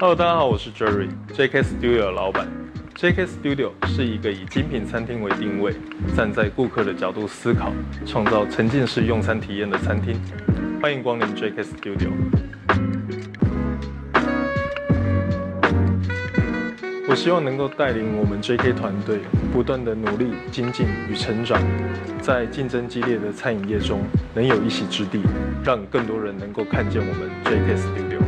Hello，大家好，我是 Jerry，JK Studio 的老板。JK Studio 是一个以精品餐厅为定位，站在顾客的角度思考，创造沉浸式用餐体验的餐厅。欢迎光临 JK Studio。我希望能够带领我们 JK 团队，不断的努力精进与成长，在竞争激烈的餐饮业中，能有一席之地，让更多人能够看见我们 JK Studio。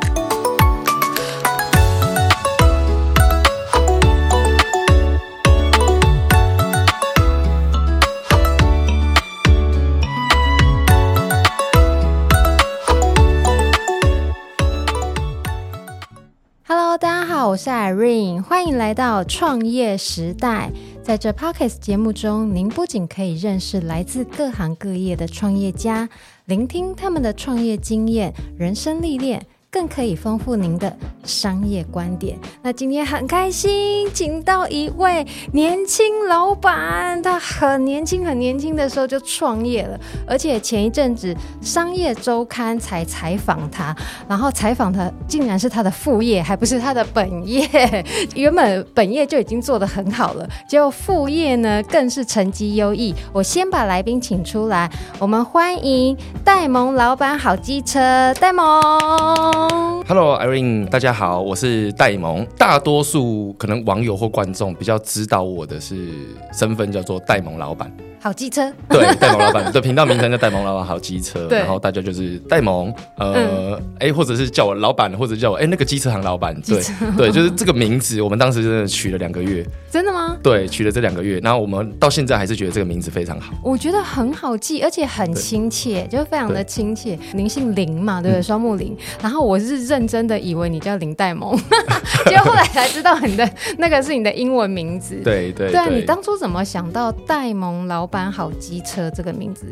我是 Irene，欢迎来到创业时代。在这 Podcast 节目中，您不仅可以认识来自各行各业的创业家，聆听他们的创业经验、人生历练。更可以丰富您的商业观点。那今天很开心，请到一位年轻老板，他很年轻，很年轻的时候就创业了，而且前一阵子《商业周刊》才采访他，然后采访他竟然是他的副业，还不是他的本业。原本本业就已经做得很好了，结果副业呢更是成绩优异。我先把来宾请出来，我们欢迎戴蒙老板好机车，戴蒙。Hello，Irene，大家好，我是戴蒙。大多数可能网友或观众比较知道我的是身份叫做戴蒙老板。好机车，对，戴蒙老板 的频道名称叫戴蒙老板好机车，然后大家就是戴蒙，呃，哎、嗯，或者是叫我老板，或者叫我哎那个机车行老板，对，对，就是这个名字，我们当时真的取了两个月，真的吗？对，取了这两个月，然后我们到现在还是觉得这个名字非常好，我觉得很好记，而且很亲切，就非常的亲切。您姓林嘛，对不对？双木林，然后我是认真的以为你叫林戴蒙，结果后来才知道你的那个是你的英文名字，对对，对啊，你当初怎么想到戴蒙老板好机车这个名字，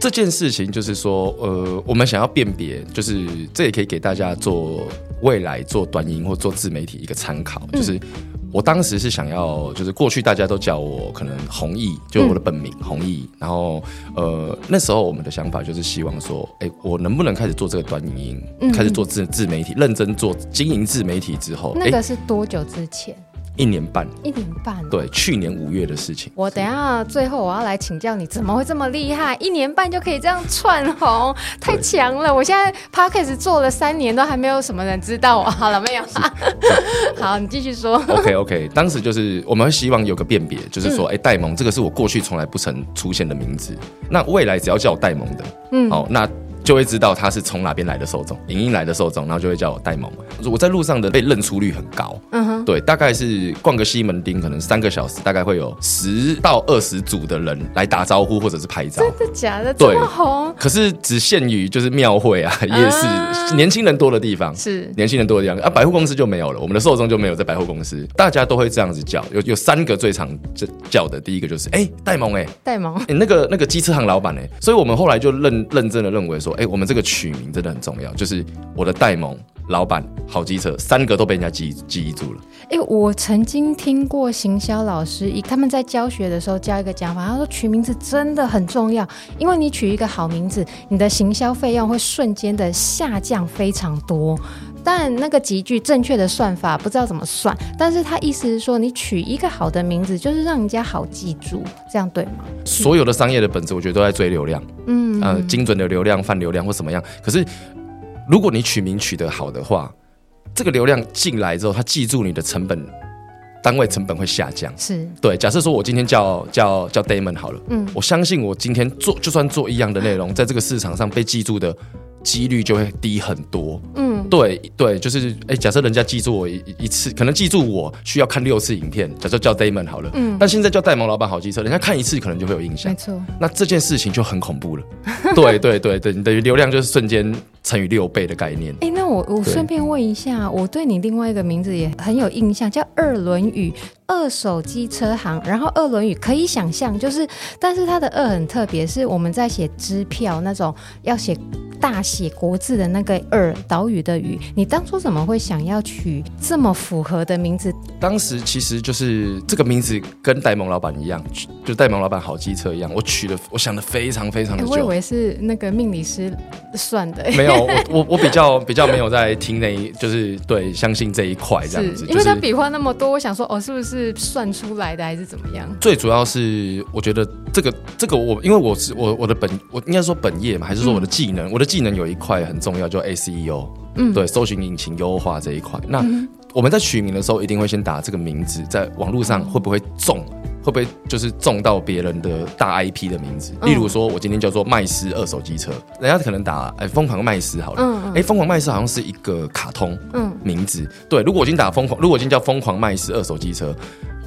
这件事情就是说，呃，我们想要辨别，就是这也可以给大家做未来做短音或做自媒体一个参考。嗯、就是我当时是想要，就是过去大家都叫我可能弘毅，就我的本名弘毅、嗯。然后，呃，那时候我们的想法就是希望说，哎，我能不能开始做这个短影音，嗯、开始做自自媒体，认真做经营自媒体之后，那个是多久之前？一年半，一年半，对，去年五月的事情。我等一下最后我要来请教你，怎么会这么厉害？一年半就可以这样窜红，太强了！我现在 Podcast 做了三年，都还没有什么人知道我。好了，没有？好，你继续说。OK OK，当时就是我们希望有个辨别，就是说，哎、嗯，戴蒙这个是我过去从来不曾出现的名字，那未来只要叫我戴蒙的，嗯，好，那。就会知道他是从哪边来的受众，影音来的受众，然后就会叫我戴萌。我在路上的被认出率很高，嗯哼，对，大概是逛个西门町，可能三个小时，大概会有十到二十组的人来打招呼或者是拍照。真的假的？这么红？可是只限于就是庙会啊、夜市、啊，年轻人多的地方是年轻人多的地方啊，百货公司就没有了，我们的受众就没有在百货公司，大家都会这样子叫。有有三个最常叫的，第一个就是哎戴萌哎戴萌哎那个那个机车行老板哎，所以我们后来就认认真的认为说。哎，我们这个取名真的很重要，就是我的戴蒙老板好机车，三个都被人家记记忆住了。哎，我曾经听过行销老师，他们在教学的时候教一个讲法，他说取名字真的很重要，因为你取一个好名字，你的行销费用会瞬间的下降非常多。但那个极具正确的算法不知道怎么算，但是他意思是说，你取一个好的名字，就是让人家好记住，这样对吗？所有的商业的本质，我觉得都在追流量，嗯，呃，精准的流量、泛流量或什么样。可是，如果你取名取得好的话，这个流量进来之后，他记住你的成本单位成本会下降。是对。假设说我今天叫叫叫 Damon 好了，嗯，我相信我今天做就算做一样的内容，在这个市场上被记住的。几率就会低很多。嗯，对对，就是哎，假设人家记住我一一次，可能记住我需要看六次影片，假设叫 Damon 好了。嗯，但现在叫戴蒙老板好机车，人家看一次可能就会有印象。没错，那这件事情就很恐怖了。对对对对，你等于流量就是瞬间乘以六倍的概念。哎，那我我顺便问一下，我对你另外一个名字也很有印象，叫二轮语。二手机车行，然后二轮语可以想象，就是，但是它的二很特别，是我们在写支票那种要写大写国字的那个二，岛屿的屿。你当初怎么会想要取这么符合的名字？当时其实就是这个名字跟戴蒙老板一样，就戴蒙老板好机车一样，我取的，我想的非常非常的久。我以为是那个命理师算的，没有，我我我 比较比较没有在听那一，就是对相信这一块这样子，因为他笔画那么多，我想说哦，是不是？是算出来的还是怎么样？最主要是我觉得这个这个我，因为我是我我的本我应该说本业嘛，还是说我的技能？嗯、我的技能有一块很重要，叫 SEO，嗯，对，搜寻引擎优化这一块。那、嗯、我们在取名的时候，一定会先打这个名字，在网络上会不会中？会不会就是中到别人的大 IP 的名字？例如说，我今天叫做麦斯二手机车，人家可能打哎疯狂麦斯好了，哎疯狂麦斯好像是一个卡通名字，对。如果我今天打疯狂，如果我今天叫疯狂麦斯二手机车，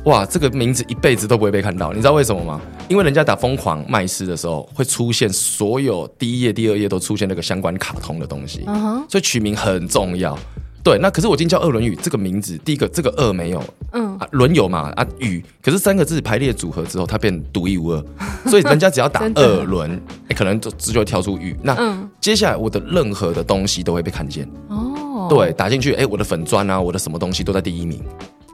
哇，这个名字一辈子都不会被看到，你知道为什么吗？因为人家打疯狂麦斯的时候，会出现所有第一页、第二页都出现那个相关卡通的东西，所以取名很重要。对，那可是我今天叫二轮语这个名字，第一个这个二没有，嗯啊轮有嘛啊语，可是三个字排列组合之后，它变独一无二，所以人家只要打 二轮，可能就直接会跳出语。那、嗯、接下来我的任何的东西都会被看见。哦，对，打进去，哎、欸，我的粉砖啊，我的什么东西都在第一名。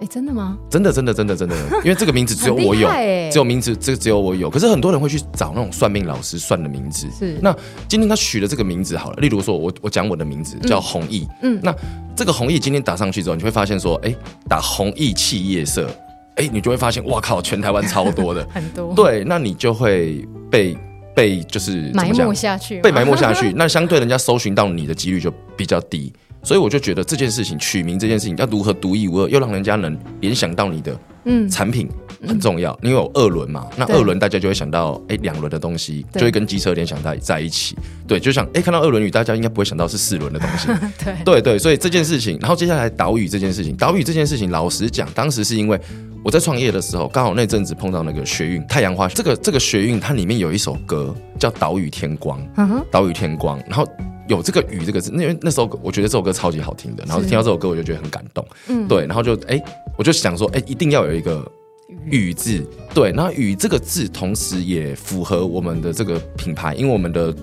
哎，真的吗？真的，真的，真的，真的，因为这个名字只有我有，只有名字，这个只有我有。可是很多人会去找那种算命老师算的名字。是。那今天他取了这个名字好了，例如说我我讲我的名字叫弘毅，嗯，那这个弘毅今天打上去之后，你会发现说，哎，打弘毅企业社，哎，你就会发现，哇靠，全台湾超多的，很多。对，那你就会被被就是埋没下去，被埋没下去。那相对人家搜寻到你的几率就比较低。所以我就觉得这件事情取名这件事情要如何独一无二，又让人家能联想到你的嗯产品很重要。因为有二轮嘛，那二轮大家就会想到哎两轮的东西，就会跟机车联想在在一起。对，就像哎看到二轮雨，大家应该不会想到是四轮的东西。对对对，所以这件事情，然后接下来岛屿这件事情，岛屿这件事情，老实讲，当时是因为我在创业的时候，刚好那阵子碰到那个学运太阳花，这个这个学运它里面有一首歌叫《岛屿天光》，岛屿天光，然后。有这个“雨”这个字，因为那时候我觉得这首歌超级好听的，然后听到这首歌我就觉得很感动，嗯，对，然后就哎，我就想说，哎，一定要有一个“雨”字，对，然后“屿”这个字同时也符合我们的这个品牌，因为我们的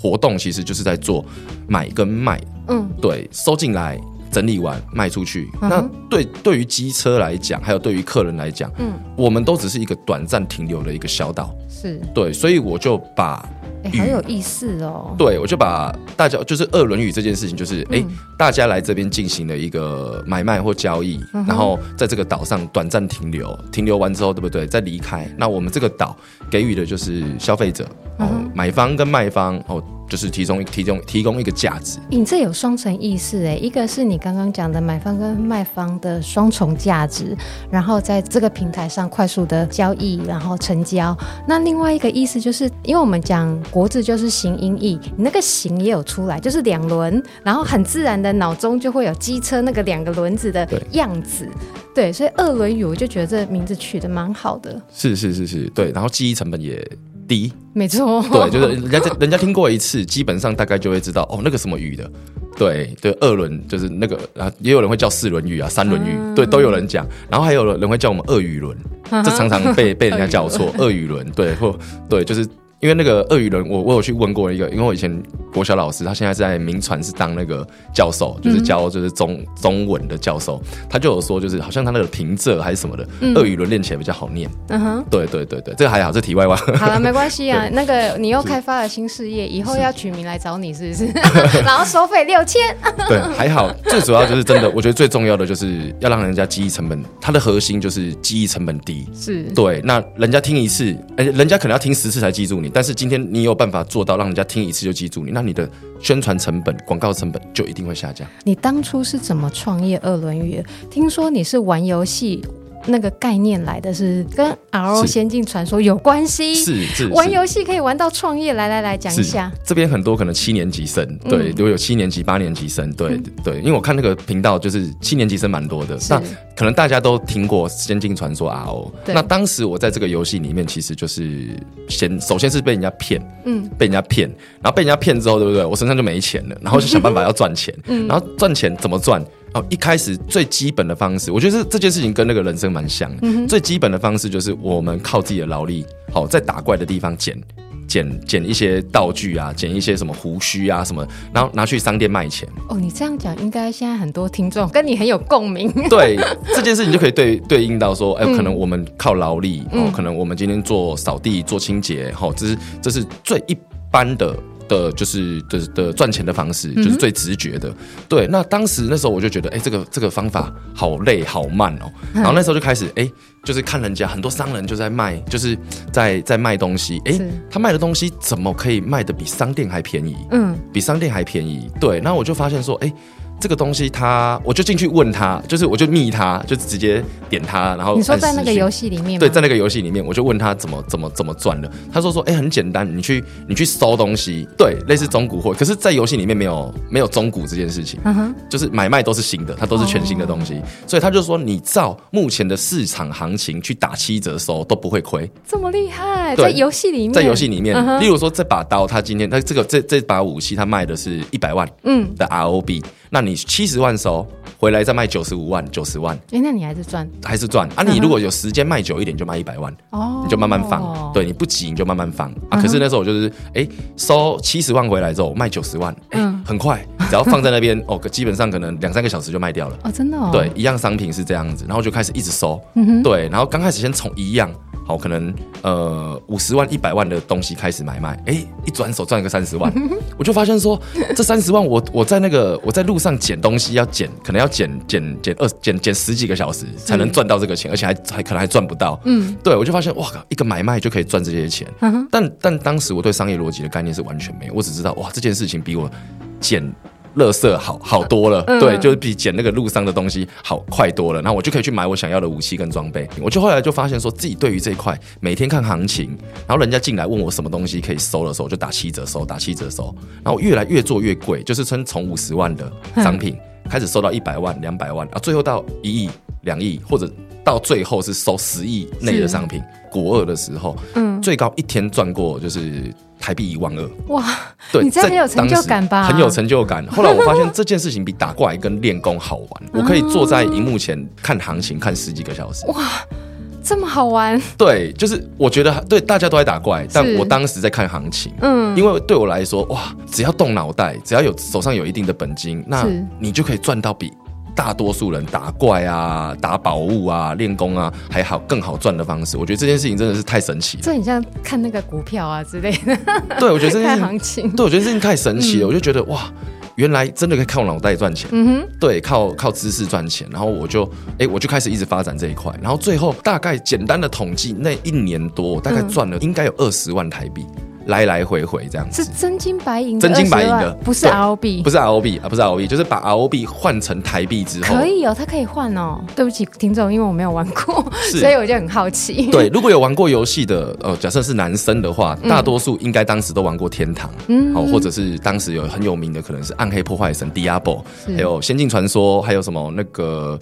活动其实就是在做买跟卖，嗯，对，收进来整理完卖出去，嗯、那对对于机车来讲，还有对于客人来讲，嗯，我们都只是一个短暂停留的一个小岛，是。对，所以我就把。哎，很有意思哦。对，我就把大家就是二轮语这件事情，就是哎，大家来这边进行了一个买卖或交易，然后在这个岛上短暂停留，停留完之后，对不对？再离开。那我们这个岛给予的就是消费者哦，买方跟卖方哦。就是提供提供提供一个价值，你这有双层意思哎，一个是你刚刚讲的买方跟卖方的双重价值，然后在这个平台上快速的交易，然后成交。那另外一个意思就是，因为我们讲国字就是形音义，你那个形也有出来，就是两轮，然后很自然的脑中就会有机车那个两个轮子的样子，对，对，所以二轮语我就觉得这名字取得蛮好的，是是是是，对，然后记忆成本也。低，没错，对，就是人家人家听过一次，基本上大概就会知道哦，那个什么鱼的，对对，二轮就是那个啊，也有人会叫四轮鱼啊，三轮鱼，嗯、对，都有人讲，然后还有人会叫我们鳄鱼轮，嗯、这常常被 被人家叫错，鳄鱼轮，对，或对，就是。因为那个鳄鱼人，我我有去问过一个，因为我以前国小老师，他现在在铭传是当那个教授，就是教就是中、嗯、中文的教授，他就有说，就是好像他那个平仄还是什么的，嗯、二语轮练起来比较好念。嗯哼，对对对对，这个还好，这题外话。好了，没关系啊。那个你又开发了新事业，以后要取名来找你是不是？然后收费六千。对，还好，最主要就是真的，我觉得最重要的就是要让人家记忆成本，它的核心就是记忆成本低。是，对，那人家听一次，哎，人家可能要听十次才记住你。但是今天你有办法做到让人家听一次就记住你，那你的宣传成本、广告成本就一定会下降。你当初是怎么创业二轮语？听说你是玩游戏那个概念来的是跟 RO 仙境传说有关系，是是玩游戏可以玩到创业，来来来讲一下。这边很多可能七年级生，对，都、嗯、有七年级、八年级生，对、嗯、对，因为我看那个频道就是七年级生蛮多的，那可能大家都听过仙境传说 RO。那当时我在这个游戏里面，其实就是先首先是被人家骗，嗯，被人家骗，然后被人家骗之后，对不对？我身上就没钱了，然后就想办法要赚钱，嗯，然后赚钱怎么赚？哦，一开始最基本的方式，我觉得这这件事情跟那个人生蛮像的。嗯、最基本的方式就是我们靠自己的劳力，好、哦、在打怪的地方捡捡捡一些道具啊，捡一些什么胡须啊什么，然后拿去商店卖钱。哦，你这样讲，应该现在很多听众跟你很有共鸣。对这件事情就可以对对应到说，哎、呃，可能我们靠劳力，哦、嗯，可能我们今天做扫地、做清洁，好、哦，这是这是最一般的。的就是的的赚钱的方式，就是最直觉的。嗯、对，那当时那时候我就觉得，哎、欸，这个这个方法好累好慢哦。然后那时候就开始，哎、欸，就是看人家很多商人就在卖，就是在在卖东西。哎、欸，他卖的东西怎么可以卖的比商店还便宜？嗯，比商店还便宜。对，那我就发现说，哎、欸。这个东西他，我就进去问他，就是我就密他，就直接点他，然后你说在那个游戏里面，对，在那个游戏里面，我就问他怎么怎么怎么赚的。他说说，哎，很简单，你去你去搜东西，对，类似中古货，可是，在游戏里面没有没有中古这件事情，嗯哼，就是买卖都是新的，它都是全新的东西，哦、所以他就说，你照目前的市场行情去打七折收都不会亏，这么厉害，在游戏里面，在游戏里面，嗯、例如说这把刀，他今天他这个这这把武器，他卖的是一百万，嗯。的 ROB。那你七十万收回来再卖九十五万九十万，哎、欸，那你还是赚，还是赚。啊！你如果有时间卖久一点，就卖一百万哦，你就慢慢放，对，你不急你就慢慢放。啊。可是那时候我就是哎、欸，收七十万回来之后卖九十万，哎、欸，很快，只要放在那边哦，基本上可能两三个小时就卖掉了。哦，真的哦，对，一样商品是这样子，然后就开始一直收，嗯哼，对，然后刚开始先从一样。好，可能呃五十万、一百万的东西开始买卖，哎、欸，一转手赚个三十万，我就发现说，这三十万我我在那个我在路上捡东西要捡，可能要捡捡捡二捡捡十几个小时才能赚到这个钱，而且还还可能还赚不到。嗯，对，我就发现哇靠，一个买卖就可以赚这些钱。但但当时我对商业逻辑的概念是完全没有，我只知道哇这件事情比我捡。垃圾好好多了，嗯、对，就是比捡那个路上的东西好快多了。然后我就可以去买我想要的武器跟装备。我就后来就发现说，自己对于这一块每天看行情，然后人家进来问我什么东西可以收的时候，就打七折收，打七折收。然后越来越做越贵，就是从从五十万的商品开始收到一百万、两百万啊，最后到一亿、两亿，或者到最后是收十亿内的商品。国二的时候，嗯，最高一天赚过就是。台币一万二，哇！对，你这很有成就感吧？很有成就感。后来我发现这件事情比打怪跟练功好玩。我可以坐在荧幕前看行情，看十几个小时。哇，这么好玩？对，就是我觉得对大家都在打怪，但我当时在看行情。嗯，因为对我来说，哇，只要动脑袋，只要有手上有一定的本金，那你就可以赚到比。大多数人打怪啊、打宝物啊、练功啊，还好更好赚的方式。我觉得这件事情真的是太神奇了。这很像看那个股票啊之类的。对，我觉得这件事情行情。对，我觉得这件事情太神奇了。嗯、我就觉得哇，原来真的可以靠脑袋赚钱。嗯哼。对，靠靠知识赚钱。然后我就哎、欸，我就开始一直发展这一块。然后最后大概简单的统计，那一年多我大概赚了应该有二十万台币。来来回回这样子，是真金白银，真金白银的，不是 ROB，不是 ROB 啊，不是 ROB，就是把 ROB 换成台币之后，可以哦，它可以换哦。对不起，听众，因为我没有玩过，所以我就很好奇。对，如果有玩过游戏的，呃，假设是男生的话，大多数应该当时都玩过天堂，嗯，好，或者是当时有很有名的，可能是暗黑破坏神 Diablo，是。还有仙境传说，还有什么那个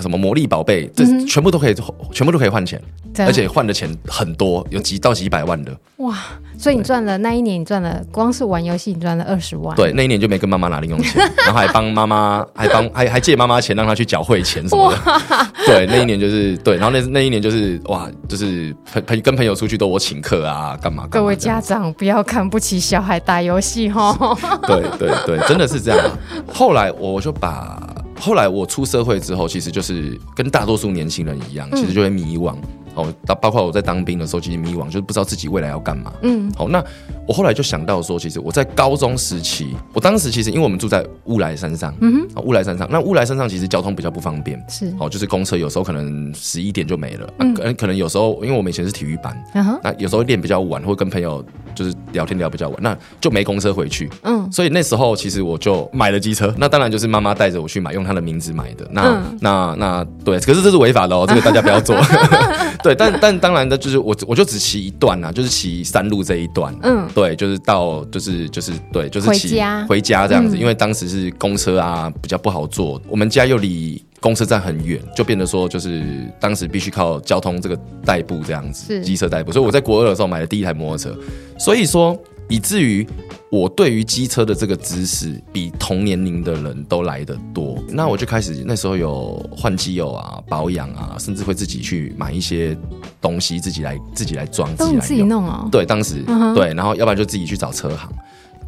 什么魔力宝贝，这全部都可以，全部都可以换钱，而且换的钱很多，有几到几百万的。哇，所以你赚了那一年，你赚了光是玩游戏，你赚了二十万。对，那一年就没跟妈妈拿零用钱，然后还帮妈妈，还帮还还借妈妈钱，让她去缴会钱什么的。哇对，那一年就是对，然后那那一年就是哇，就是朋朋跟朋友出去都我请客啊，干嘛，嘛？各位家长不要看不起小孩打游戏 哈。对对对，真的是这样。后来我就把，后来我出社会之后，其实就是跟大多数年轻人一样，其实就会迷惘。嗯哦，包括我在当兵的时候，其实迷惘，就是不知道自己未来要干嘛。嗯，好，那我后来就想到说，其实我在高中时期，我当时其实因为我们住在乌来山上，嗯哼，乌来山上，那乌来山上其实交通比较不方便，是，哦，就是公车有时候可能十一点就没了，嗯啊、可能有时候因为我们以前是体育班，嗯、哼那有时候练比较晚，或跟朋友就是聊天聊比较晚，那就没公车回去。嗯，所以那时候其实我就买了机车，那当然就是妈妈带着我去买，用她的名字买的。那、嗯、那那对，可是这是违法的哦，这个大家不要做。对，但但当然的，就是我我就只骑一段啊，就是骑山路这一段。嗯，对，就是到就是就是对，就是骑回家，回家这样子，嗯、因为当时是公车啊比较不好坐，我们家又离。公车站很远，就变得说，就是当时必须靠交通这个代步这样子，机车代步。所以我在国二的时候买了第一台摩托车，所以说以至于我对于机车的这个知识比同年龄的人都来得多。那我就开始那时候有换机油啊、保养啊，甚至会自己去买一些东西，自己来自己来装，自己来自己弄哦。对，当时、uh. 对，然后要不然就自己去找车行。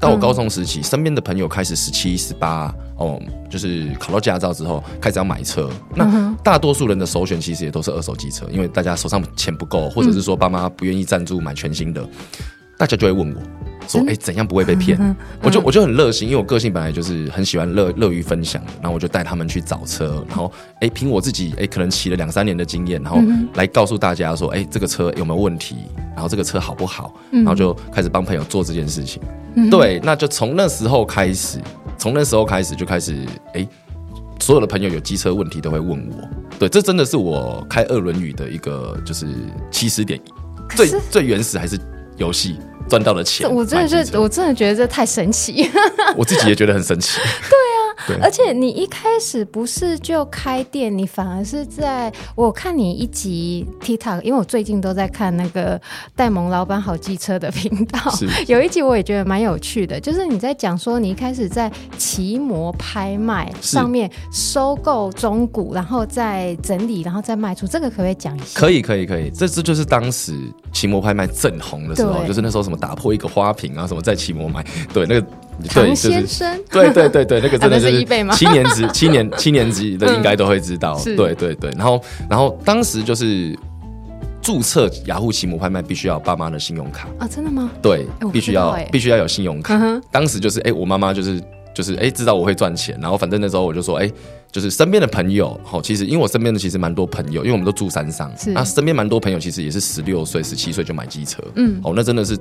到我高中时期，身边的朋友开始十七、十八哦，就是考到驾照之后开始要买车。那大多数人的首选其实也都是二手机车，因为大家手上钱不够，或者是说爸妈不愿意赞助买全新的，大家就会问我说：“哎，怎样不会被骗？”我就我就很热心，因为我个性本来就是很喜欢乐乐于分享的，然后我就带他们去找车，然后哎，凭我自己哎，可能骑了两三年的经验，然后来告诉大家说：“哎，这个车有没有问题？然后这个车好不好？”然后就开始帮朋友做这件事情。对，那就从那时候开始，从那时候开始就开始，哎，所有的朋友有机车问题都会问我。对，这真的是我开二轮语的一个就是起始点，最最原始还是游戏赚到了钱。我真的是，我真的觉得这太神奇，我自己也觉得很神奇。对。对而且你一开始不是就开店，你反而是在我看你一集 TikTok，因为我最近都在看那个戴蒙老板好机车的频道，是有一集我也觉得蛮有趣的，就是你在讲说你一开始在骑摩拍卖上面收购中古，然后再整理，然后再卖出，这个可不可以讲一下？可以，可以，可以。这这就是当时骑摩拍卖正红的时候，就是那时候什么打破一个花瓶啊，什么在骑摩买，对那个。唐先生，对对对对，那个真的 是七年级、七年七年级的应该都会知道，对对对。然后然后当时就是注册雅虎奇摩拍卖必须要爸妈的信用卡啊，真的吗？对，必须要必须要有信用卡。当时就是哎，我妈妈就是就是哎，知道我会赚钱，然后反正那时候我就说哎，就是身边的朋友，好，其实因为我身边的其实蛮多朋友，因为我们都住山上，那身边蛮多朋友其实也是十六岁、十七岁就买机车，嗯，哦，那真的是。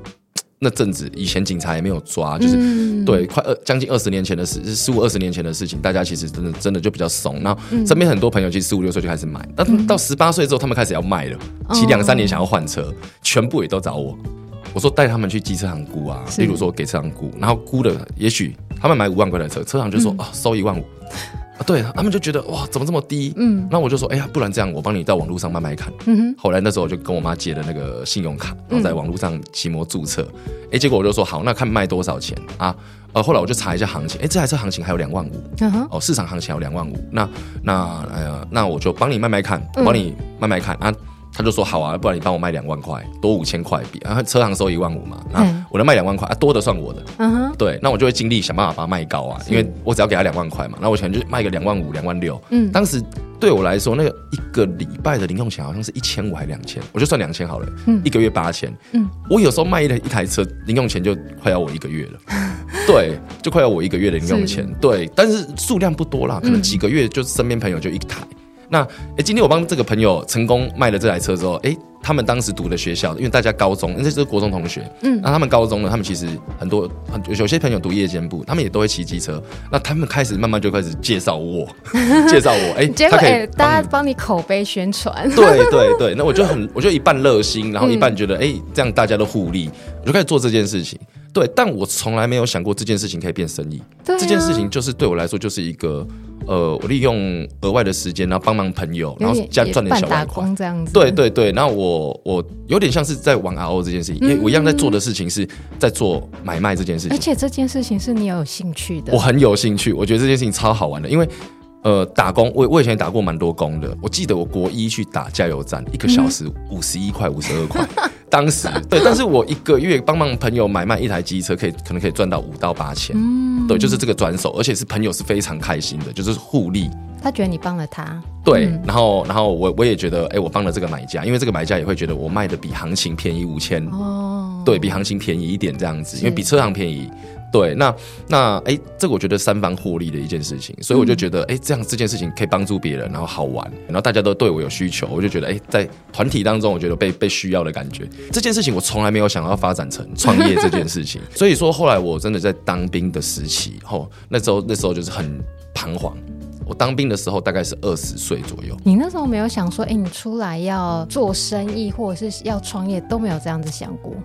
那阵子，以前警察也没有抓，就是、嗯、对，快二将近二十年前的事，十五二十年前的事情，大家其实真的真的就比较怂。然后身边很多朋友其实十五六岁就开始买，但、嗯、到十八岁之后，他们开始要卖了，骑两三年想要换车，哦、全部也都找我。我说带他们去机车行估啊，例如说给车行估，然后估的也许他们买五万块的车，车行就说啊、嗯哦、收一万五。啊，对他们就觉得哇，怎么这么低？嗯，那我就说，哎呀，不然这样，我帮你到网络上慢慢看。嗯哼。后来那时候我就跟我妈借了那个信用卡，然后在网络上期摩注册。哎、嗯，结果我就说好，那看卖多少钱啊？呃，后来我就查一下行情，哎，这台车行情还有两万五。哦，市场行情还有两万五，那那哎呀，那我就帮你卖卖看，帮你卖卖看啊。他就说好啊，不然你帮我卖两万块，多五千块比，然后车行收一万五嘛，啊我能卖两万块啊，多的算我的，嗯哼，对，那我就会尽力想办法把它卖高啊，因为我只要给他两万块嘛，那我可能就卖个两万五、两万六，嗯，当时对我来说，那个一个礼拜的零用钱好像是一千五还两千，我就算两千好了，嗯，一个月八千，嗯，我有时候卖一台一台车，零用钱就快要我一个月了，对，就快要我一个月的零用钱，对，但是数量不多啦，可能几个月就身边朋友就一台。那哎，今天我帮这个朋友成功卖了这台车之后，哎，他们当时读的学校，因为大家高中，那是国中同学，嗯，那他们高中呢，他们其实很多很有些朋友读夜间部，他们也都会骑机车，那他们开始慢慢就开始介绍我，介绍我，哎，结果哎，大家帮你口碑宣传，对对对，那我就很，我就一半热心，然后一半觉得，哎、嗯，这样大家都互利，我就开始做这件事情。对，但我从来没有想过这件事情可以变生意。啊、这件事情就是对我来说就是一个，呃，我利用额外的时间，然后帮忙朋友，然后加赚点小外快这样子。对对对，然后我我有点像是在玩 RO 这件事情，因为我一样在做的事情是在做买卖这件事情，而且这件事情是你有兴趣的。我很有兴趣，我觉得这件事情超好玩的，因为。呃，打工，我我以前也打过蛮多工的。我记得我国一去打加油站，一个小时五十一块、五十二块。当时 对，但是我一个月帮忙朋友买卖一台机车，可以可能可以赚到五到八千。嗯，对，就是这个转手，而且是朋友是非常开心的，就是互利。他觉得你帮了他，对，嗯、然后然后我我也觉得，哎、欸，我帮了这个买家，因为这个买家也会觉得我卖的比行情便宜五千。哦。对比行情便宜一点这样子，因为比车行便宜。对，那那哎，这个我觉得三方获利的一件事情，所以我就觉得哎，这样这件事情可以帮助别人，然后好玩，然后大家都对我有需求，我就觉得哎，在团体当中，我觉得被被需要的感觉。这件事情我从来没有想要发展成创业这件事情，所以说后来我真的在当兵的时期，后那时候那时候就是很彷徨。我当兵的时候大概是二十岁左右。你那时候没有想说，哎，你出来要做生意或者是要创业，都没有这样子想过？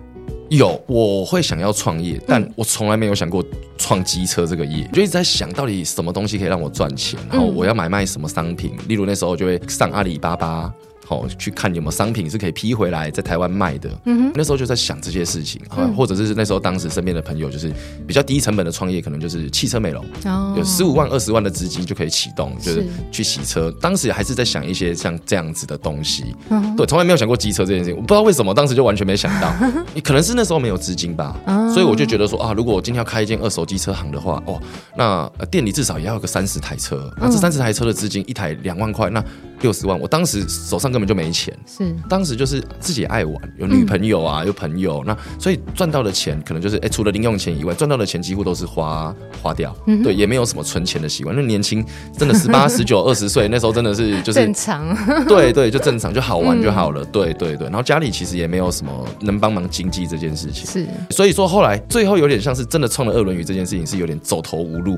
有，我会想要创业，但我从来没有想过创机车这个业，就一直在想到底什么东西可以让我赚钱，然后我要买卖什么商品，例如那时候就会上阿里巴巴。哦，去看有没有商品是可以批回来在台湾卖的。嗯哼，那时候就在想这些事情，嗯、或者是那时候当时身边的朋友就是比较低成本的创业，可能就是汽车美容，哦、有十五万、二十万的资金就可以启动，就是去洗车。当时还是在想一些像这样子的东西，嗯、对，从来没有想过机车这件事情。我不知道为什么当时就完全没想到，你 可能是那时候没有资金吧，哦、所以我就觉得说啊，如果我今天要开一间二手机车行的话，哦，那店里至少也要有个三十台车，那这三十台车的资金一台两万块，那。六十万，我当时手上根本就没钱。是，当时就是自己爱玩，有女朋友啊，嗯、有朋友，那所以赚到的钱可能就是，哎、欸，除了零用钱以外，赚到的钱几乎都是花花掉。对，也没有什么存钱的习惯。那年轻，真的十八、十九、二十岁那时候，真的是就是正常。对对，就正常，就好玩就好了。嗯、对对对，然后家里其实也没有什么能帮忙经济这件事情。是，所以说后来最后有点像是真的创了二轮鱼这件事情，是有点走投无路。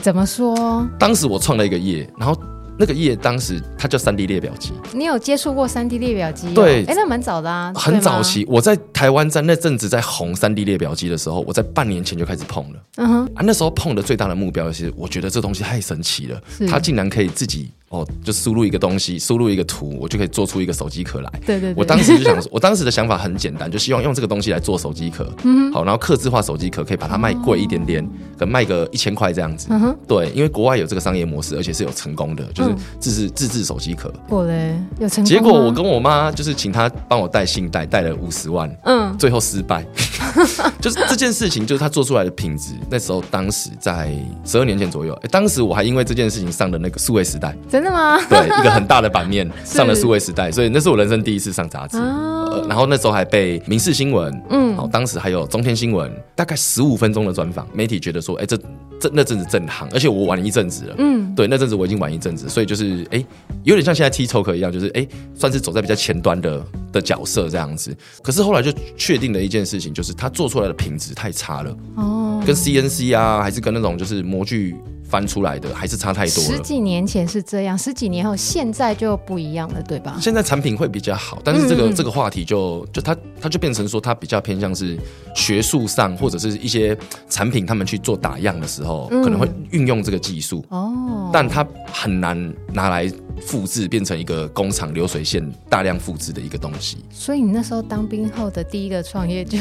怎么说？当时我创了一个业，然后。那个页当时它叫三 D 列表机，你有接触过三 D 列表机？对，哎，那蛮早的啊，很早期。我在台湾在那阵子在红三 D 列表机的时候，我在半年前就开始碰了。嗯哼，啊，那时候碰的最大的目标是，我觉得这东西太神奇了，是它竟然可以自己。哦，就输入一个东西，输入一个图，我就可以做出一个手机壳来。对对对，我当时就想说，我当时的想法很简单，就希望用这个东西来做手机壳。嗯，好，然后刻字化手机壳可以把它卖贵一点点，可能卖个一千块这样子。嗯哼，对，因为国外有这个商业模式，而且是有成功的，就是自制自制手机壳。我嘞，有成功。结果我跟我妈就是请她帮我带信贷，贷了五十万，嗯，最后失败。就是这件事情，就是他做出来的品质，那时候当时在十二年前左右，哎，当时我还因为这件事情上了那个数位时代。真的吗？对，一个很大的版面 上了数位时代，所以那是我人生第一次上杂志。哦呃。然后那时候还被民视新闻，嗯，然后当时还有中天新闻，大概十五分钟的专访，媒体觉得说，哎，这这那阵子正夯，而且我玩了一阵子了，嗯，对，那阵子我已经玩一阵子，所以就是哎，有点像现在 TikTok 一样，就是哎，算是走在比较前端的的角色这样子。可是后来就确定了一件事情，就是他做出来的品质太差了，哦，跟 CNC 啊，还是跟那种就是模具。翻出来的还是差太多了。十几年前是这样，十几年后现在就不一样了，对吧？现在产品会比较好，但是这个、嗯、这个话题就就它它就变成说，它比较偏向是学术上或者是一些产品，他们去做打样的时候，嗯、可能会运用这个技术哦，但它很难拿来。复制变成一个工厂流水线大量复制的一个东西，所以你那时候当兵后的第一个创业就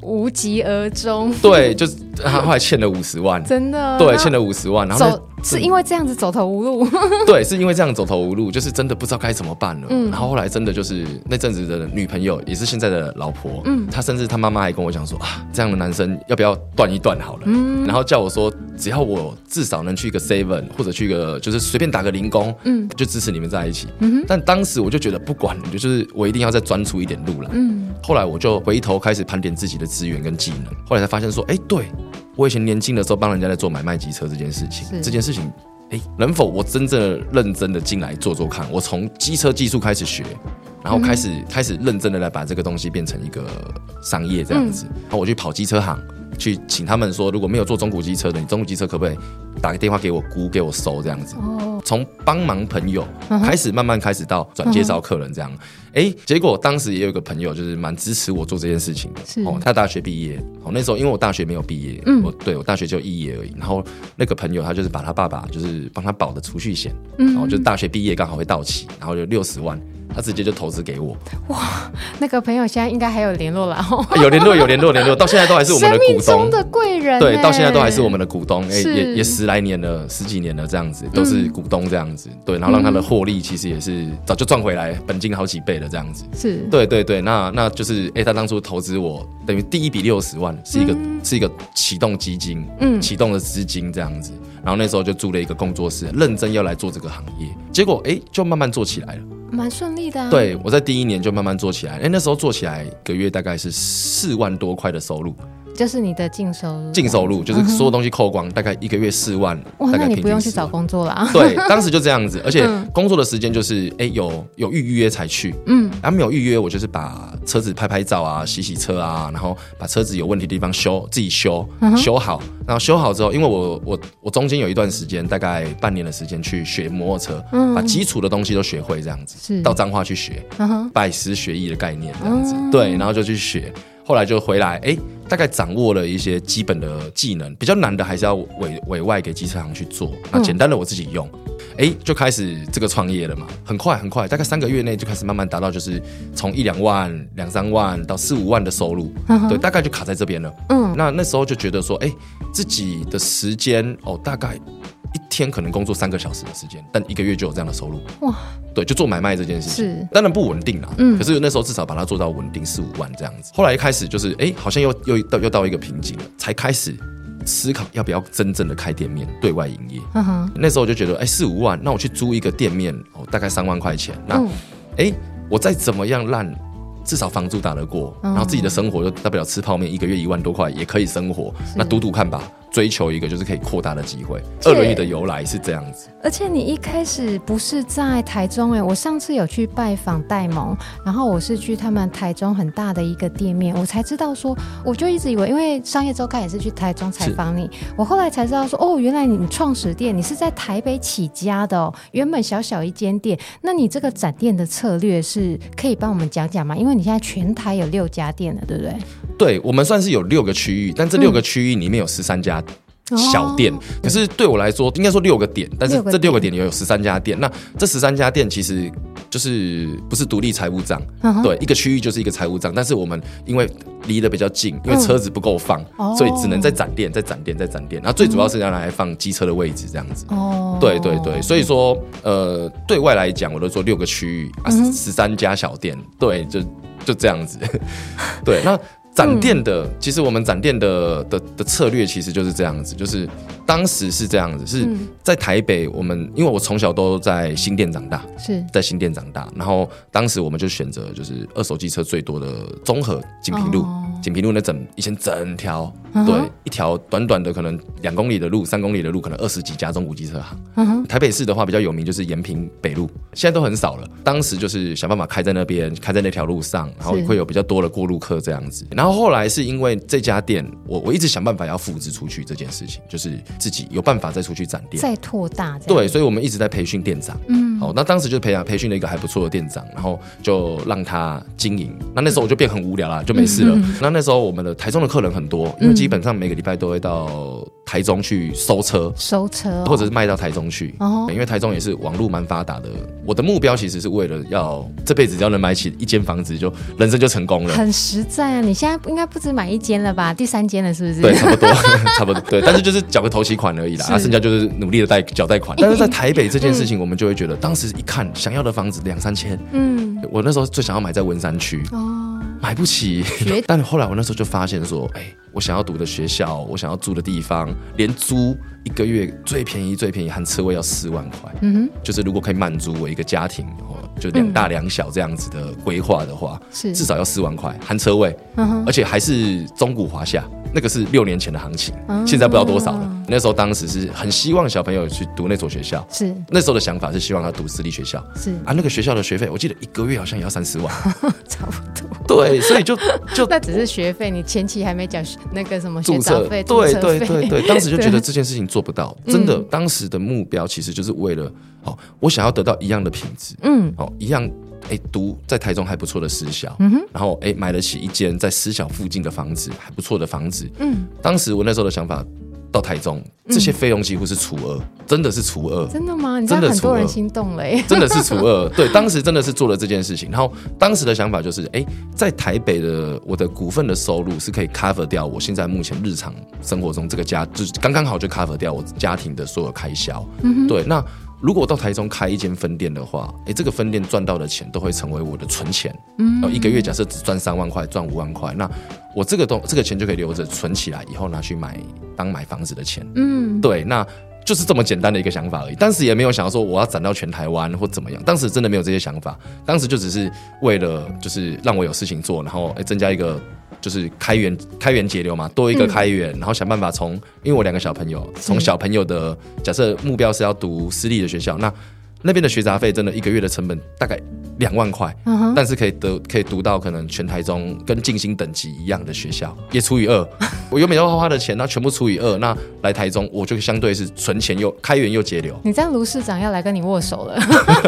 无疾而终。对，就是他后来欠了五十万，真的，对，欠了五十万，然后走是因为这样子走投无路。对，是因为这样走投无路，就是真的不知道该怎么办了。嗯，然后后来真的就是那阵子的女朋友，也是现在的老婆，嗯，她甚至她妈妈还跟我讲说啊，这样的男生要不要断一断好了？嗯，然后叫我说，只要我至少能去一个 seven 或者去一个就是随便打个零工，嗯。就支持你们在一起，嗯、哼但当时我就觉得不管，就是我一定要再钻出一点路来。嗯，后来我就回头开始盘点自己的资源跟技能，后来才发现说，哎、欸，对我以前年轻的时候帮人家在做买卖机车这件事情，这件事情，哎、欸，能否我真正认真的进来做做看？我从机车技术开始学，然后开始、嗯、开始认真的来把这个东西变成一个商业这样子，嗯、然后我去跑机车行。去请他们说，如果没有做中古机车的，你中古机车可不可以打个电话给我估，给我收这样子？哦从帮忙朋友开始，慢慢开始到转介绍客人这样。哎，结果当时也有一个朋友就是蛮支持我做这件事情的。是哦，他大学毕业哦，那时候因为我大学没有毕业，嗯，我对我大学就一业而已。然后那个朋友他就是把他爸爸就是帮他保的储蓄险，嗯，然后就大学毕业刚好会到期，然后就六十万。他直接就投资给我。哇，那个朋友现在应该还有联络了哦。有联络，有联络，联络，到现在都还是我们的股东。的贵人。对，到现在都还是我们的股东。哎，也也十来年了，十几年了，这样子都是股东这样子。对，然后让他的获利其实也是早就赚回来，本金好几倍了这样子。是。对对对，那那就是哎，他当初投资我，等于第一笔六十万是一个是一个启动基金，嗯，启动的资金这样子。然后那时候就租了一个工作室，认真要来做这个行业。结果哎，就慢慢做起来了。蛮顺利的。对，我在第一年就慢慢做起来，哎，那时候做起来一个月大概是四万多块的收入。就是你的净收入，净收入就是所有东西扣光，大概一个月四万。哇，那你不用去找工作了啊？对，当时就这样子，而且工作的时间就是，哎，有有预约才去，嗯，然后没有预约，我就是把车子拍拍照啊，洗洗车啊，然后把车子有问题的地方修，自己修，修好，然后修好之后，因为我我我中间有一段时间，大概半年的时间去学摩托车，把基础的东西都学会，这样子，是。到彰化去学，拜师学艺的概念，这样子，对，然后就去学。后来就回来，哎，大概掌握了一些基本的技能，比较难的还是要委委外给机车行去做，那简单的我自己用，哎，就开始这个创业了嘛，很快很快，大概三个月内就开始慢慢达到，就是从一两万、两三万到四五万的收入，对，大概就卡在这边了。嗯，那那时候就觉得说，哎，自己的时间哦，大概。一天可能工作三个小时的时间，但一个月就有这样的收入哇！对，就做买卖这件事情，是当然不稳定啦。嗯，可是那时候至少把它做到稳定四五万这样子。后来一开始就是，哎，好像又又到又到一个瓶颈了，才开始思考要不要真正的开店面对外营业。那时候我就觉得，哎，四五万，那我去租一个店面哦，大概三万块钱。那，哎，我再怎么样烂。至少房租打得过，然后自己的生活就大不了吃泡面，一个月一万多块也可以生活。那赌赌看吧，追求一个就是可以扩大的机会。二轮椅的由来是这样子。而且你一开始不是在台中哎，我上次有去拜访戴蒙，然后我是去他们台中很大的一个店面，我才知道说，我就一直以为，因为商业周刊也是去台中采访你，我后来才知道说，哦，原来你创始店你是在台北起家的哦，原本小小一间店，那你这个展店的策略是可以帮我们讲讲吗？因为你现在全台有六家店了，对不对？对，我们算是有六个区域，但这六个区域里面有十三家。小店，可是对我来说，应该说六个点，但是这六个点里有十三家店。那这十三家店其实就是不是独立财务账，对，一个区域就是一个财务账。但是我们因为离得比较近，因为车子不够放，所以只能在展店、在展店、在展店。然后最主要是要拿来放机车的位置，这样子。哦，对对对，所以说呃，对外来讲，我都说六个区域啊，十三家小店，对，就就这样子。对，那。展店的，其实我们展店的的的策略其实就是这样子，就是当时是这样子，是在台北，我们因为我从小都在新店长大，是。在新店长大，然后当时我们就选择就是二手机车最多的综合锦屏路。哦锦屏路那整以前整条，uh. 对，一条短短的可能两公里的路，三公里的路，可能二十几家中古机车行。Uh. 台北市的话比较有名就是延平北路，现在都很少了。当时就是想办法开在那边，开在那条路上，然后会有比较多的过路客这样子。然后后来是因为这家店，我我一直想办法要复制出去这件事情，就是自己有办法再出去展店，再拓大。对，所以我们一直在培训店长。嗯，好，那当时就培养培训了一个还不错的店长，然后就让他经营。那那时候我就变很无聊啦，就没事了。嗯、那那时候我们的台中的客人很多，因为基本上每个礼拜都会到台中去收车，收车、哦，或者是卖到台中去。哦，因为台中也是网络蛮发达的。我的目标其实是为了要这辈子只要能买起一间房子，就人生就成功了。很实在啊！你现在应该不止买一间了吧？第三间了是不是？对，差不多，差不多。对，但是就是缴个头期款而已啦，是啊，剩下就是努力的贷缴贷款。但是在 台北这件事情，我们就会觉得，当时一看想要的房子两三千，嗯，我那时候最想要买在文山区。哦。买不起，但后来我那时候就发现说，哎，我想要读的学校，我想要住的地方，连租一个月最便宜最便宜含车位要四万块，嗯哼，就是如果可以满足我一个家庭，哦，就两大两小这样子的规划的话，是。至少要四万块含车位，嗯哼，而且还是中古华夏。那个是六年前的行情，现在不知道多少了。那时候当时是很希望小朋友去读那所学校，是。那时候的想法是希望他读私立学校，是。啊，那个学校的学费我记得一个月好像也要三四万，差不多。对，所以就就 那只是学费，你前期还没讲那个什么注册。费，对对对对，当时就觉得 这件事情做不到，真的，当时的目标其实就是为了哦，我想要得到一样的品质，嗯，哦，一样。哎，读在台中还不错的私校，嗯哼，然后哎，买得起一间在私校附近的房子，还不错的房子，嗯，当时我那时候的想法，到台中这些费用几乎是除二，真的是除二，真的吗？你真的很多人心动了耶，真的是除二，对，当时真的是做了这件事情，然后当时的想法就是，哎，在台北的我的股份的收入是可以 cover 掉我现在目前日常生活中这个家，就是刚刚好就 cover 掉我家庭的所有开销，嗯，对，那。如果我到台中开一间分店的话，哎，这个分店赚到的钱都会成为我的存钱。嗯，一个月假设只赚三万块，赚五万块，那我这个东这个钱就可以留着存起来，以后拿去买当买房子的钱。嗯，对，那就是这么简单的一个想法而已。当时也没有想说我要攒到全台湾或怎么样，当时真的没有这些想法。当时就只是为了就是让我有事情做，然后诶增加一个就是开源开源节流嘛，多一个开源，嗯、然后想办法从因为我两个小朋友，从小朋友的假设目标是要读私立的学校，那。那边的学杂费真的一个月的成本大概两万块，但是可以得可以读到可能全台中跟静心等级一样的学校，也除以二。我原本要花花的钱，那全部除以二，那来台中我就相对是存钱又开源又节流。你这样卢市长要来跟你握手了，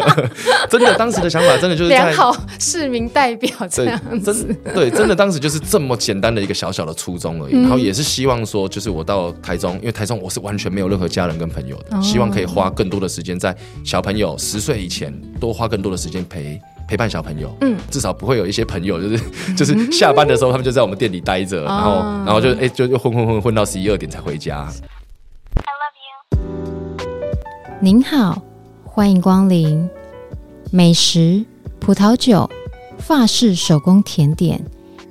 真的，当时的想法真的就是 良好市民代表这样子。真对，真的当时就是这么简单的一个小小的初衷而已。嗯、然后也是希望说，就是我到台中，因为台中我是完全没有任何家人跟朋友的，哦、希望可以花更多的时间在小朋友。十岁以前，多花更多的时间陪陪伴小朋友，嗯，至少不会有一些朋友，就是 就是下班的时候，他们就在我们店里待着，然后然后就哎就就混混混混到十一二点才回家。I love you。您好，欢迎光临。美食、葡萄酒、法式手工甜点，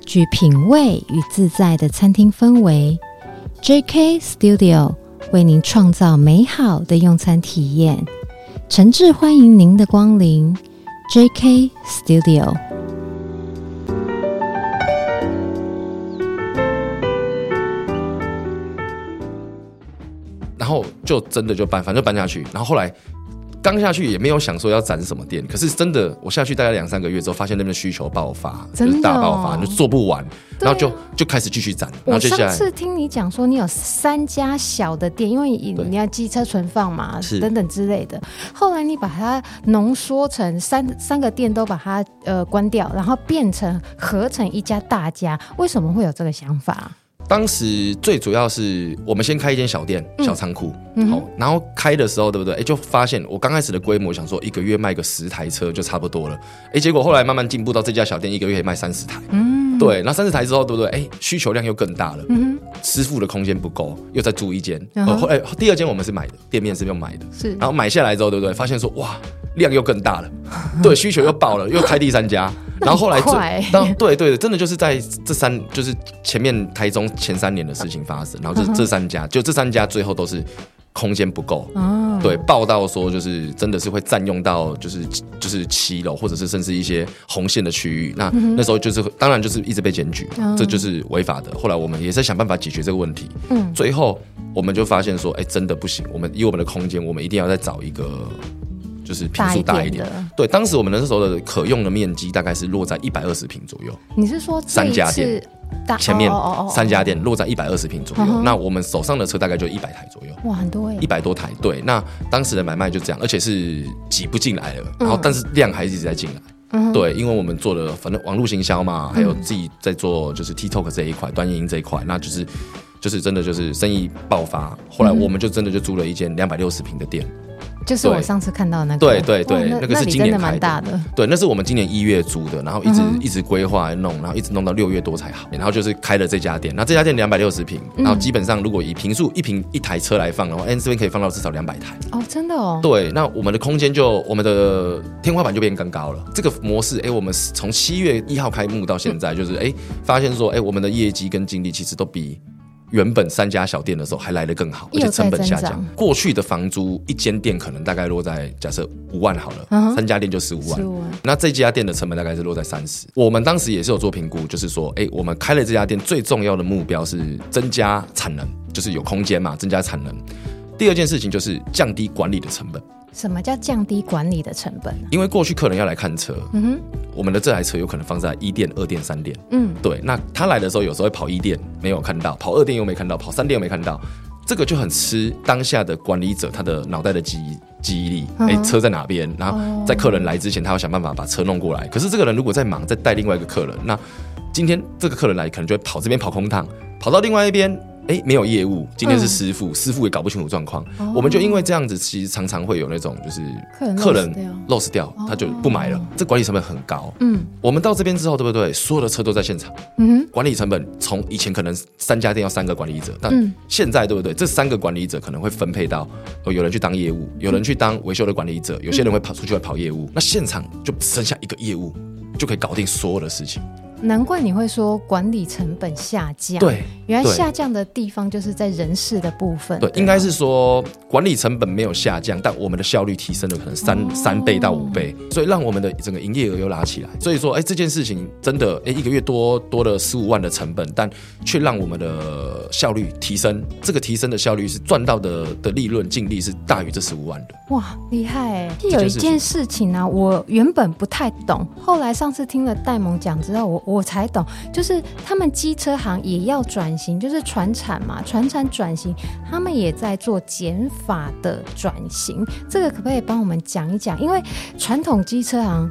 具品味与自在的餐厅氛围。JK Studio 为您创造美好的用餐体验。诚挚欢迎您的光临，JK Studio。然后就真的就搬，反正搬下去。然后后来。刚下去也没有想说要展什么店，可是真的，我下去大概两三个月之后，发现那边的需求爆发，哦、就是大爆发，就做不完，然后就就开始继续展。然后接下来我上次听你讲说，你有三家小的店，因为你要机车存放嘛，是等等之类的。后来你把它浓缩成三三个店，都把它呃关掉，然后变成合成一家大家。为什么会有这个想法？当时最主要是我们先开一间小店、小仓库，嗯、好，然后开的时候，对不对？哎，就发现我刚开始的规模，想说一个月卖个十台车就差不多了，哎，结果后来慢慢进步到这家小店一个月可以卖三十台，嗯，对，那三十台之后，对不对？哎，需求量又更大了，嗯，师傅的空间不够，又再租一间，后来第二间我们是买的，店面是用买的，是，然后买下来之后，对不对？发现说哇，量又更大了，对，需求又爆了，又开第三家。然后后来这，当对对的，真的就是在这三，就是前面台中前三年的事情发生，然后这这三家，就这三家最后都是空间不够，对，报道说就是真的是会占用到就是就是七楼或者是甚至一些红线的区域，那那时候就是当然就是一直被检举，这就是违法的。后来我们也在想办法解决这个问题，嗯，最后我们就发现说，哎，真的不行，我们以我们的空间，我们一定要再找一个。就是平数大一点，对，当时我们那时候的可用的面积大概是落在一百二十平左右。你是说三家店前面三家店落在一百二十平左右？那我们手上的车大概就一百台左右。哇，很多耶！一百多台，对。那当时的买卖就这样，而且是挤不进来了，然后但是量还是一直在进来。对，因为我们做了反正网络行销嘛，还有自己在做就是 TikTok 这一块、短影音这一块，那就是就是真的就是生意爆发。后来我们就真的就租了一间两百六十平的店。就是我上次看到的那个，对对对，那个是今年开的，大的。对，那是我们今年一月租的，然后一直一直规划弄，然后一直弄到六月多才好。然后就是开了这家店，那这家店两百六十平，然后基本上如果以平数一平一台车来放的话，哎，这边可以放到至少两百台。哦，真的哦。对，那我们的空间就我们的天花板就变更高了。这个模式，哎，我们从七月一号开幕到现在，就是哎，发现说，哎，我们的业绩跟精力其实都比。原本三家小店的时候还来得更好，而且成本下降。过去的房租一间店可能大概落在假设五万好了，三家店就十五万。那这家店的成本大概是落在三十。我们当时也是有做评估，就是说，哎，我们开了这家店最重要的目标是增加产能，就是有空间嘛，增加产能。第二件事情就是降低管理的成本。什么叫降低管理的成本？因为过去客人要来看车，嗯哼，我们的这台车有可能放在一店、二店、三店，嗯，对。那他来的时候，有时候会跑一店没有看到，跑二店又没看到，跑三店又没看到，这个就很吃当下的管理者他的脑袋的记忆记忆力。哎、嗯，车在哪边？然后在客人来之前，他要想办法把车弄过来。可是这个人如果在忙，在带另外一个客人，那今天这个客人来，可能就会跑这边跑空趟，跑到另外一边。哎，没有业务，今天是师傅，嗯、师傅也搞不清楚状况。哦、我们就因为这样子，其实常常会有那种就是客人 loss 掉，他就不买了。哦、这管理成本很高。嗯，我们到这边之后，对不对？所有的车都在现场。嗯哼，管理成本从以前可能三家店要三个管理者，但现在对不对？这三个管理者可能会分配到，有人去当业务，有人去当维修的管理者，有些人会跑出去来跑业务。那现场就只剩下一个业务，就可以搞定所有的事情。难怪你会说管理成本下降。对，原来下降的地方就是在人事的部分。对，对应该是说管理成本没有下降，但我们的效率提升了可能三、哦、三倍到五倍，所以让我们的整个营业额又拉起来。所以说，哎，这件事情真的，哎，一个月多多了十五万的成本，但却让我们的效率提升。这个提升的效率是赚到的的利润净利是大于这十五万的。哇，厉害！有一件事情呢、啊，我原本不太懂，后来上次听了戴蒙讲之后，我我才懂，就是他们机车行也要转型，就是传产嘛，传产转型，他们也在做减法的转型。这个可不可以帮我们讲一讲？因为传统机车行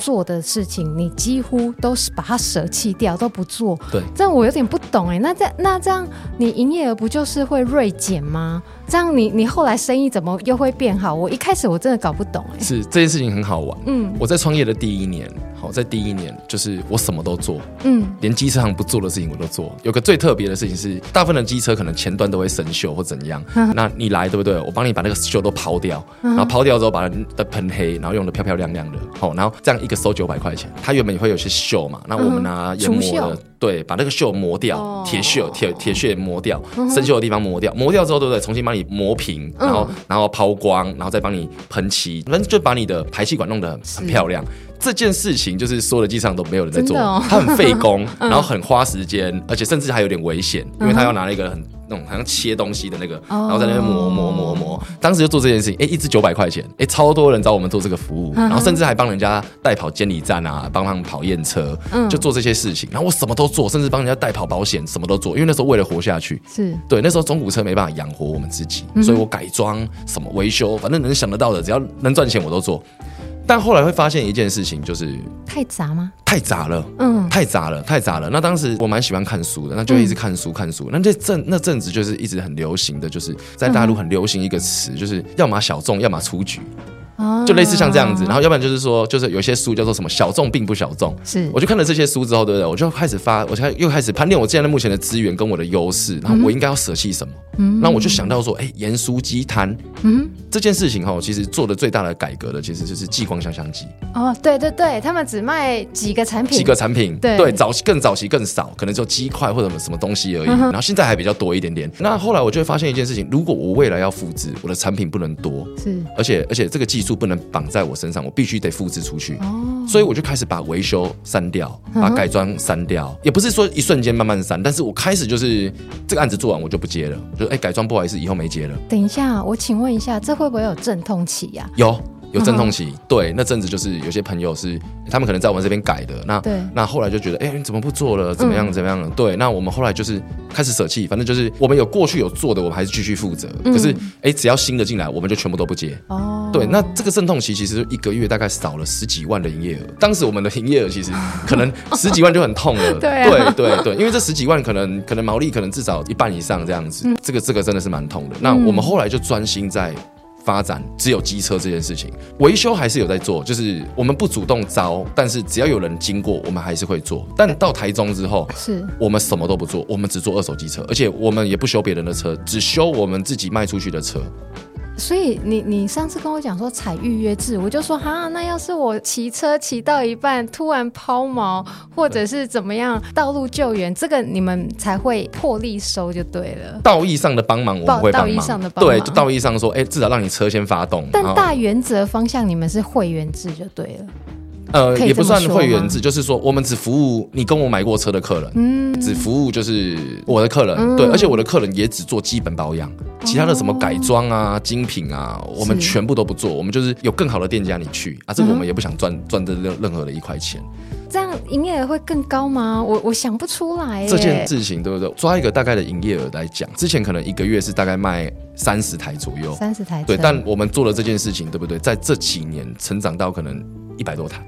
做的事情，你几乎都是把它舍弃掉，都不做。对，这样我有点不懂哎。那这那这样，你营业额不就是会锐减吗？这样你你后来生意怎么又会变好？我一开始我真的搞不懂哎。是这件事情很好玩。嗯，我在创业的第一年，好，在第一年就是我什么都做，嗯，连机车行不做的事情我都做。有个最特别的事情是，大部分的机车可能前端都会生锈或怎样，那你来对不对？我帮你把那个锈都抛掉，然后抛掉之后把它的喷黑，然后用的漂漂亮亮的，好，然后这样一个收九百块钱。它原本也会有些锈嘛，那我们拿研磨的，对，把那个锈磨掉，铁锈铁铁屑磨掉，生锈的地方磨掉，磨掉之后对不对？重新帮你。磨平，然后然后抛光，然后再帮你喷漆，反正就把你的排气管弄得很漂亮。这件事情就是所有的机场都没有人在做，哦、它很费工，然后很花时间，而且甚至还有点危险，因为他要拿一个很那种好像切东西的那个，然后在那边磨磨磨磨。当时就做这件事情，哎，一支九百块钱，哎，超多人找我们做这个服务，然后甚至还帮人家代跑监理站啊，帮他们跑验车，就做这些事情。然后我什么都做，甚至帮人家代跑保险，什么都做，因为那时候为了活下去，是。对那时候中古车没办法养活我们自己，所以我改装什么维修，反正能想得到的，只要能赚钱我都做。但后来会发现一件事情，就是太杂吗？太杂了，嗯，太杂了，太杂了。那当时我蛮喜欢看书的，那就一直看书，看书。那这阵那阵子就是一直很流行的，就是在大陆很流行一个词，就是要么小众，要么出局。就类似像这样子，然后要不然就是说，就是有些书叫做什么小众并不小众，是，我就看了这些书之后，对不对？我就开始发，我才又开始盘点我现在目前的资源跟我的优势，然后我应该要舍弃什么？嗯，那我就想到说，哎，盐酥鸡摊，嗯，这件事情哈，其实做的最大的改革的，其实就是激光香香鸡。哦，对对对，他们只卖几个产品，几个产品，对对，早期更早期更少，可能就鸡块或者什么东西而已。然后现在还比较多一点点。那后来我就会发现一件事情，如果我未来要复制，我的产品不能多，是，而且而且这个技术不能绑在我身上，我必须得复制出去。哦，所以我就开始把维修删掉，把改装删掉，也不是说一瞬间慢慢删，但是我开始就是这个案子做完我就不接了，就哎改装不好意思，以后没接了。等一下，我请问一下，这会不会有阵痛期呀？有。有阵痛期，嗯、对，那阵子就是有些朋友是他们可能在我们这边改的，那对那后来就觉得，哎、欸，你怎么不做了？怎么样？怎么样？对，那我们后来就是开始舍弃，反正就是我们有过去有做的，我们还是继续负责。嗯、可是，哎、欸，只要新的进来，我们就全部都不接。哦，对，那这个阵痛期其实一个月大概少了十几万的营业额。当时我们的营业额其实可能 十几万就很痛了。对、啊、对对对，因为这十几万可能可能毛利可能至少一半以上这样子，嗯、这个这个真的是蛮痛的。那我们后来就专心在。发展只有机车这件事情，维修还是有在做，就是我们不主动招，但是只要有人经过，我们还是会做。但到台中之后，是我们什么都不做，我们只做二手机车，而且我们也不修别人的车，只修我们自己卖出去的车。所以你你上次跟我讲说采预约制，我就说哈，那要是我骑车骑到一半突然抛锚，或者是怎么样道路救援，这个你们才会破例收就对了。道义上的帮忙我们会帮忙，道义上的帮忙对，就道义上说，哎、欸，至少让你车先发动。但大原则方向你们是会员制就对了。呃，也不算会员制，就是说我们只服务你跟我买过车的客人，嗯，只服务就是我的客人，嗯、对，而且我的客人也只做基本保养，嗯、其他的什么改装啊、精品啊，我们全部都不做，我们就是有更好的店家你去啊，这个我们也不想赚赚这任任何的一块钱。这样营业额会更高吗？我我想不出来。这件事情对不对？抓一个大概的营业额来讲，之前可能一个月是大概卖三十台左右，三十台对，但我们做了这件事情，对不对？在这几年成长到可能一百多台。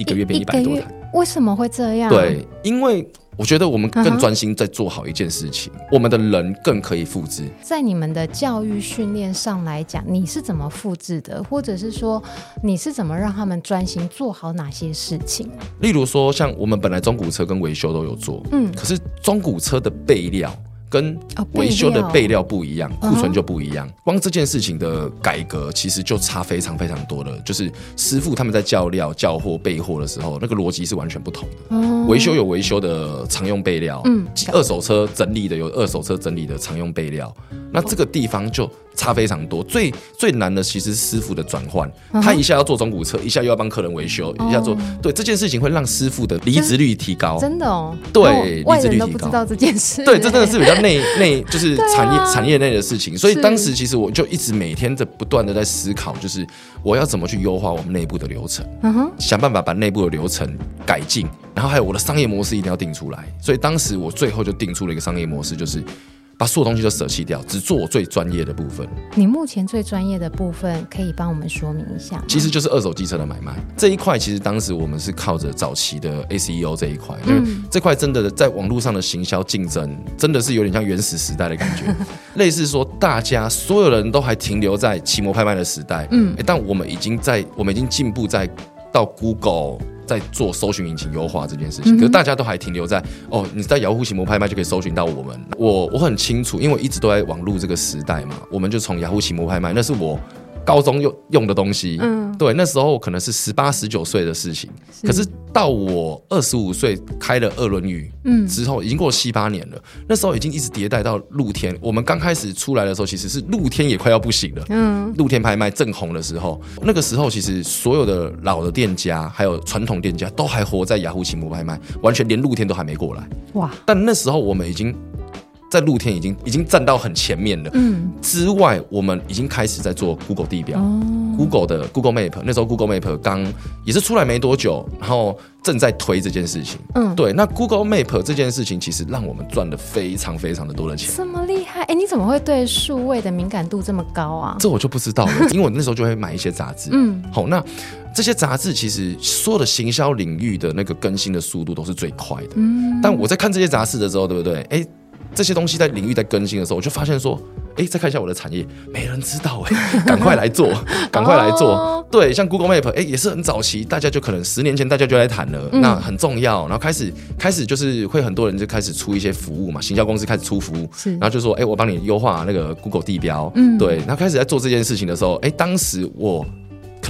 一个月变一百多台，为什么会这样？对，因为我觉得我们更专心在做好一件事情，uh huh. 我们的人更可以复制。在你们的教育训练上来讲，你是怎么复制的？或者是说，你是怎么让他们专心做好哪些事情？例如说，像我们本来中古车跟维修都有做，嗯，可是中古车的备料。跟维修的备料不一样，库存就不一样。光这件事情的改革，其实就差非常非常多了。就是师傅他们在叫料、叫货、备货的时候，那个逻辑是完全不同的。维修有维修的常用备料，嗯，二手车整理的有二手车整理的常用备料。那这个地方就差非常多。最最难的其实是师傅的转换，他一下要做中古车，一下又要帮客人维修，一下做对这件事情会让师傅的离职率提高。真的哦，对，离职率提高。不知道这件事，对，这真的是比较内内，就是产业产业内的事情。所以当时其实我就一直每天在不断的在思考，就是我要怎么去优化我们内部的流程，想办法把内部的流程改进，然后还有我的商业模式一定要定出来。所以当时我最后就定出了一个商业模式，就是。把所有东西都舍弃掉，只做我最专业的部分。你目前最专业的部分，可以帮我们说明一下？其实就是二手机车的买卖这一块。其实当时我们是靠着早期的 SEO 这一块，因为这块真的在网络上的行销竞争，真的是有点像原始时代的感觉。类似说，大家所有人都还停留在奇摩拍卖的时代，嗯，但我们已经在，我们已经进步在到 Google。在做搜寻引擎优化这件事情，可是大家都还停留在哦，你在雅虎奇摩拍卖就可以搜寻到我们。我我很清楚，因为我一直都在网络这个时代嘛，我们就从雅虎奇摩拍卖，那是我。高中用用的东西，嗯，对，那时候可能是十八十九岁的事情，是，可是到我二十五岁开了二轮语，嗯，之后已经过了七八年了。那时候已经一直迭代到露天。我们刚开始出来的时候，其实是露天也快要不行了，嗯，露天拍卖正红的时候，那个时候其实所有的老的店家还有传统店家都还活在雅虎奇摩拍卖，完全连露天都还没过来，哇！但那时候我们已经。在露天已经已经站到很前面了。嗯，之外，我们已经开始在做 Google 地标。哦，Google 的 Google Map，那时候 Google Map 刚也是出来没多久，然后正在推这件事情。嗯，对，那 Google Map 这件事情其实让我们赚了非常非常的多的钱。这么厉害？哎，你怎么会对数位的敏感度这么高啊？这我就不知道了，因为我那时候就会买一些杂志。嗯，好，那这些杂志其实所有的行销领域的那个更新的速度都是最快的。嗯，但我在看这些杂志的时候，对不对？哎。这些东西在领域在更新的时候，我就发现说，哎，再看一下我的产业，没人知道哎，赶快来做，赶快来做。Oh. 对，像 Google Map，哎，也是很早期，大家就可能十年前大家就来谈了，嗯、那很重要。然后开始开始就是会很多人就开始出一些服务嘛，行销公司开始出服务，然后就说，哎，我帮你优化那个 Google 地标，嗯，对。然后开始在做这件事情的时候，哎，当时我。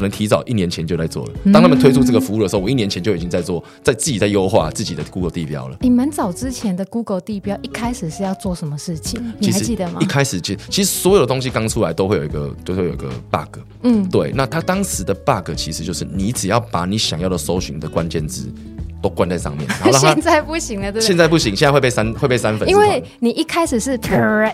可能提早一年前就在做了。当他们推出这个服务的时候，我一年前就已经在做，在自己在优化自己的 Google 地标了。你们早之前的 Google 地标一开始是要做什么事情？你还记得吗？一开始其实其实所有的东西刚出来都会有一个都会有一个 bug。嗯，对。那他当时的 bug 其实就是你只要把你想要的搜寻的关键字。都关在上面，然后现在不行了，对不对？现在不行，现在会被删，会被删粉。因为你一开始是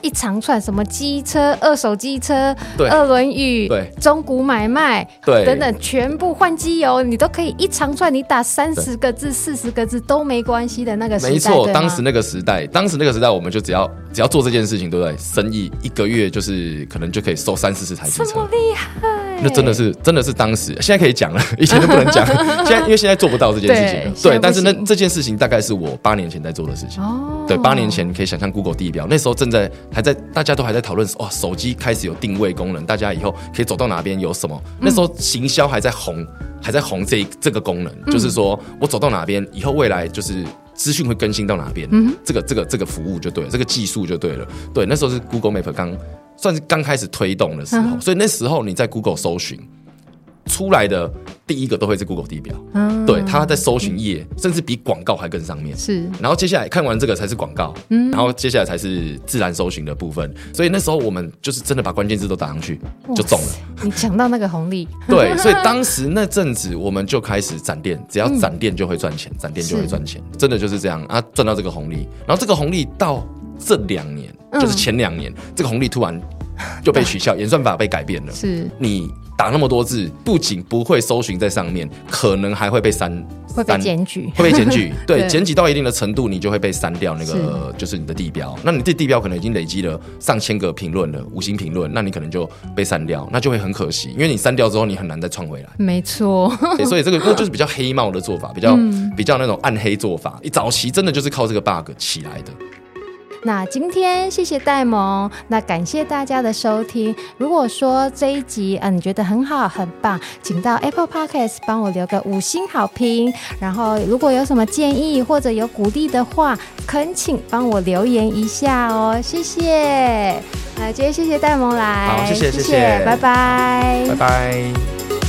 一长串什么机车、二手机车、对二轮椅、对中古买卖、对等等，全部换机油，你都可以一长串，你打三十个字、四十个字都没关系的那个时代。没错，当时那个时代，当时那个时代，我们就只要只要做这件事情，对不对？生意一个月就是可能就可以收三四十台机车，这么厉害。那真的是，真的是当时，现在可以讲了，以前都不能讲。现在因为现在做不到这件事情了，对，对。但是那这件事情大概是我八年前在做的事情。哦。对，八年前你可以想象 Google 地标，那时候正在还在，大家都还在讨论哦，手机开始有定位功能，大家以后可以走到哪边有什么？那时候行销还在红，还在红这这个功能，就是说我走到哪边，以后未来就是资讯会更新到哪边，嗯，这个这个这个服务就对了，这个技术就对了。对，那时候是 Google Map 刚。算是刚开始推动的时候，所以那时候你在 Google 搜寻出来的第一个都会是 Google 地表，嗯，对，它在搜寻页甚至比广告还更上面，是。然后接下来看完这个才是广告，嗯，然后接下来才是自然搜寻的部分。所以那时候我们就是真的把关键字都打上去就中了。你抢到那个红利，对，所以当时那阵子我们就开始展店，只要展店就会赚钱，展店就会赚钱，真的就是这样啊，赚到这个红利。然后这个红利到这两年。就是前两年，这个红利突然就被取消，演算法被改变了。是你打那么多字，不仅不会搜寻在上面，可能还会被删，会被检举，会被检举。对，检举到一定的程度，你就会被删掉那个，就是你的地标。那你这地标可能已经累积了上千个评论了，五星评论，那你可能就被删掉，那就会很可惜，因为你删掉之后，你很难再创回来。没错，所以这个那就是比较黑帽的做法，比较比较那种暗黑做法。一早期真的就是靠这个 bug 起来的。那今天谢谢戴蒙，那感谢大家的收听。如果说这一集嗯、呃、你觉得很好很棒，请到 Apple Podcast 帮我留个五星好评。然后如果有什么建议或者有鼓励的话，恳请帮我留言一下哦，谢谢。那今天谢谢戴蒙来，好，谢谢谢谢，谢谢，拜拜，拜拜。